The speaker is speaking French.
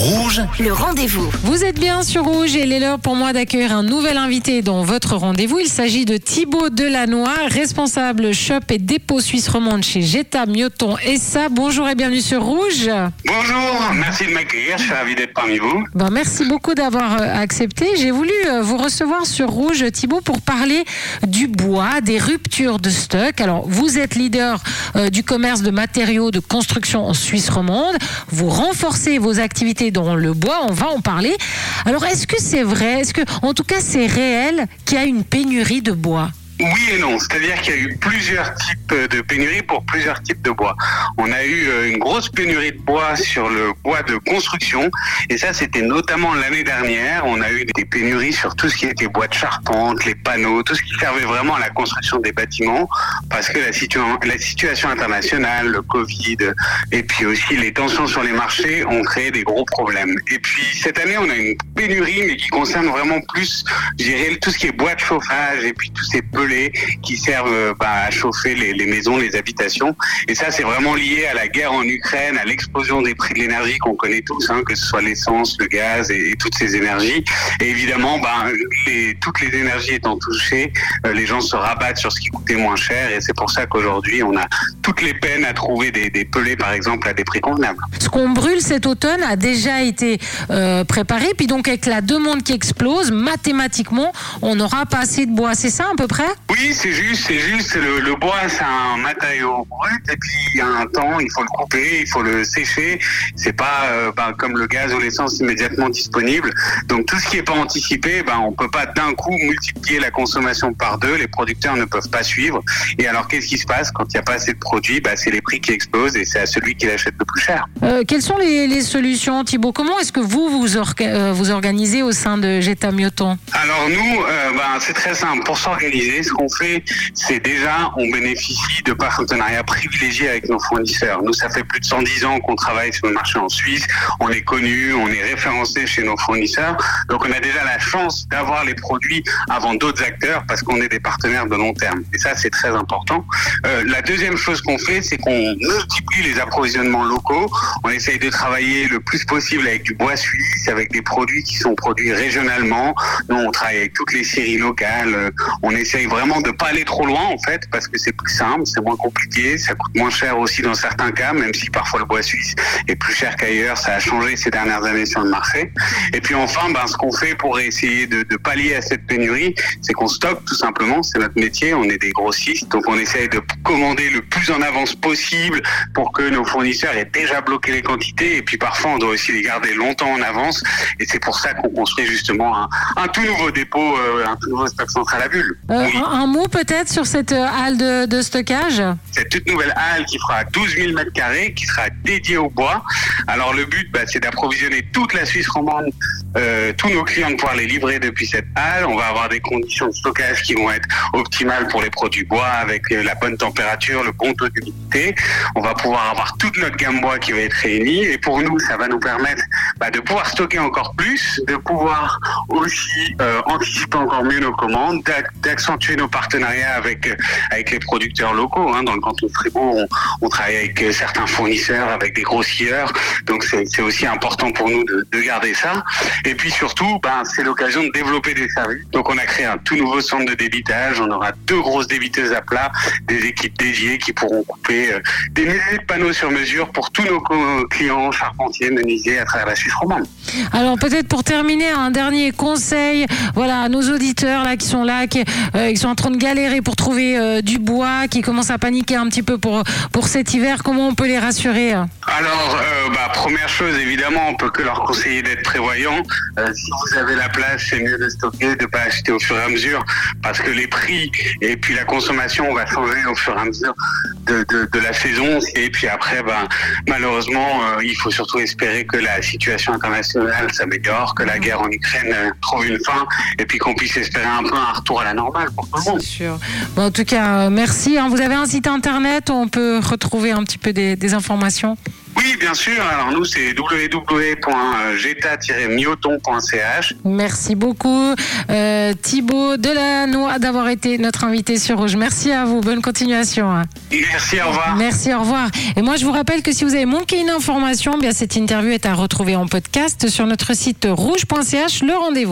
Rouge, Le rendez-vous. Vous êtes bien sur Rouge et il est l'heure pour moi d'accueillir un nouvel invité dans votre rendez-vous. Il s'agit de Thibaut Delannoy, responsable shop et dépôt suisse romande chez Jetta Mioton et ça. Bonjour et bienvenue sur Rouge. Bonjour, merci de m'accueillir, je suis ravi d'être parmi vous. Ben, merci beaucoup d'avoir euh, accepté. J'ai voulu euh, vous recevoir sur Rouge, Thibaut, pour parler du bois, des ruptures de stock. Alors, vous êtes leader euh, du commerce de matériaux de construction en Suisse romande. Vous renforcez vos activités dans le bois. On va en parler. Alors, est-ce que c'est vrai? Est-ce que, en tout cas, c'est réel qu'il y a une pénurie de bois? Oui et non, c'est-à-dire qu'il y a eu plusieurs types de pénuries pour plusieurs types de bois. On a eu euh, une grosse pénurie de bois sur le bois de construction et ça c'était notamment l'année dernière. On a eu des pénuries sur tout ce qui était bois de charpente, les panneaux, tout ce qui servait vraiment à la construction des bâtiments parce que la, situa- la situation internationale, le Covid et puis aussi les tensions sur les marchés ont créé des gros problèmes. Et puis cette année on a une pénurie mais qui concerne vraiment plus, je dirais, tout ce qui est bois de chauffage et puis tous ces pelés qui servent euh, bah, à chauffer les, maisons, les habitations. Et ça, c'est vraiment lié à la guerre en Ukraine, à l'explosion des prix de l'énergie qu'on connaît tous, hein, que ce soit l'essence, le gaz et, toutes ces énergies. Et évidemment, les, toutes les énergies étant touchées, euh, les gens se rabattent sur ce qui coûtait moins cher. Et c'est pour ça qu'aujourd'hui, on a toutes les peines à trouver des, des pelés, par exemple, à des prix convenables. Ce qu'on brûle cet automne a déjà été euh, préparé. Puis donc, avec la demande qui explose, mathématiquement, on n'aura pas assez de bois. C'est ça à peu près? Oui, c'est juste, c'est juste. Le, le bois, c'est un matériau brut, et puis il y a un temps, il faut le couper, il faut le sécher. C'est pas euh, ben, comme le gaz ou l'essence immédiatement disponible. Donc tout ce qui est pas anticipé, ben on peut pas d'un coup multiplier la consommation par deux. Les producteurs ne peuvent pas suivre. Et alors qu'est-ce qui se passe quand il n'y a pas assez de produits Ben c'est les prix qui explosent et c'est à celui qui l'achète le plus cher. Euh, Quelles sont les, les solutions, Thibaut? Comment est-ce que vous vous, orga- euh, vous organisez au sein de Jetta Mioton Alors nous, euh, ben, c'est très simple. Pour s'organiser, ce qu'on fait, c'est déjà, on bénéficie de partenariats privilégiés avec nos fournisseurs. Nous, ça fait plus de 110 ans qu'on travaille sur le marché en Suisse. On est connu, on est référencé chez nos fournisseurs. Donc on a déjà la chance d'avoir les produits avant d'autres acteurs parce qu'on est des partenaires de long terme. Et ça, c'est très important. Euh, la deuxième chose qu'on fait, c'est qu'on multiplie les approvisionnements locaux. On essaye de travailler le plus possible avec du bois suisse, avec des produits qui sont produits régionalement. Nous, on travaille avec toutes les séries locales. Euh, On essaye vraiment de pas aller trop loin, en fait, parce que c'est plus simple, c'est moins compliqué, ça coûte moins cher aussi dans certains cas, même si parfois le bois suisse est plus cher qu'ailleurs. Ça a changé ces dernières années sur le marché. Et puis enfin, ben, ce qu'on fait pour essayer de pallier à cette pénurie, c'est qu'on stocke tout simplement. C'est notre métier. On est des grossistes, donc on essaye de commander le plus en avance possible pour que nos fournisseurs aient déjà bloqué les quantités. Et puis parfois, on doit aussi les garder longtemps en avance. Et c'est pour ça qu'on construit justement un, un tout nouveau dépôt, euh, un tout nouveau stock central à bulle. Euh, Oui. un, un mot peut-être sur cette euh, halle de, de stockage? Cette toute nouvelle halle qui fera 12 000 mètres carrés, qui sera dédiée au bois. Alors le but, bah, c'est d'approvisionner toute la Suisse romande, euh, tous nos clients de pouvoir les livrer depuis cette halle. On va avoir des conditions de stockage qui vont être optimales pour les produits bois, avec euh, la bonne température, le bon taux d'humidité. On va pouvoir avoir toute notre gamme bois qui va être réunie. Et pour nous, ça va nous permettre bah, de pouvoir stocker encore plus, de pouvoir aussi euh, anticiper encore mieux nos commandes, d'ac- d'accentuer nos partenariats avec euh, avec les producteurs locaux. Hein. Dans le canton de Fribourg, on, on travaille avec euh, certains fournisseurs, avec des grossières. Donc c'est c'est aussi important pour nous de, de garder ça. Et puis surtout, ben, c'est l'occasion de développer des services. Donc on a créé un tout nouveau centre de débitage. On aura deux grosses débiteuses à plat, des équipes dédiées qui pourront couper euh, des milliers de panneaux sur mesure pour tous nos clients charpentiers, menuisiers à travers la Suisse romande. Alors peut-être pour terminer, un dernier conseil, voilà, à nos auditeurs là qui sont là, qui, euh, qui sont en train de galérer pour trouver euh, du bois, qui commencent à paniquer un petit peu pour pour cet hiver. Comment on peut les rassurer Alors, euh, bah, première chose, évidemment, on peut que leur conseiller d'être prévoyant. Euh, si vous avez la place, c'est mieux de stocker, de pas acheter au fur et à mesure, parce que les prix et puis la consommation va changer au fur et à mesure de, de, la saison. Et puis après, ben, malheureusement, euh, il faut surtout espérer que la situation internationale s'améliore, que la guerre en Ukraine euh, trouve une fin, et puis qu'on puisse espérer un peu un retour à la normale pour tout le monde. Sûr. En tout cas, merci. hein. Vous avez un site internet où on peut retrouver un petit peu des informations? Oui, bien sûr. Alors nous, c'est www.geta-mioton.ch. Merci beaucoup euh, Thibaut Delannoy d'avoir été notre invité sur Rouge. Merci à vous. Bonne continuation. Merci, au revoir. Merci, au revoir. Et moi, je vous rappelle que si vous avez manqué une information, bien cette interview est à retrouver en podcast sur notre site rouge.ch. Le rendez-vous.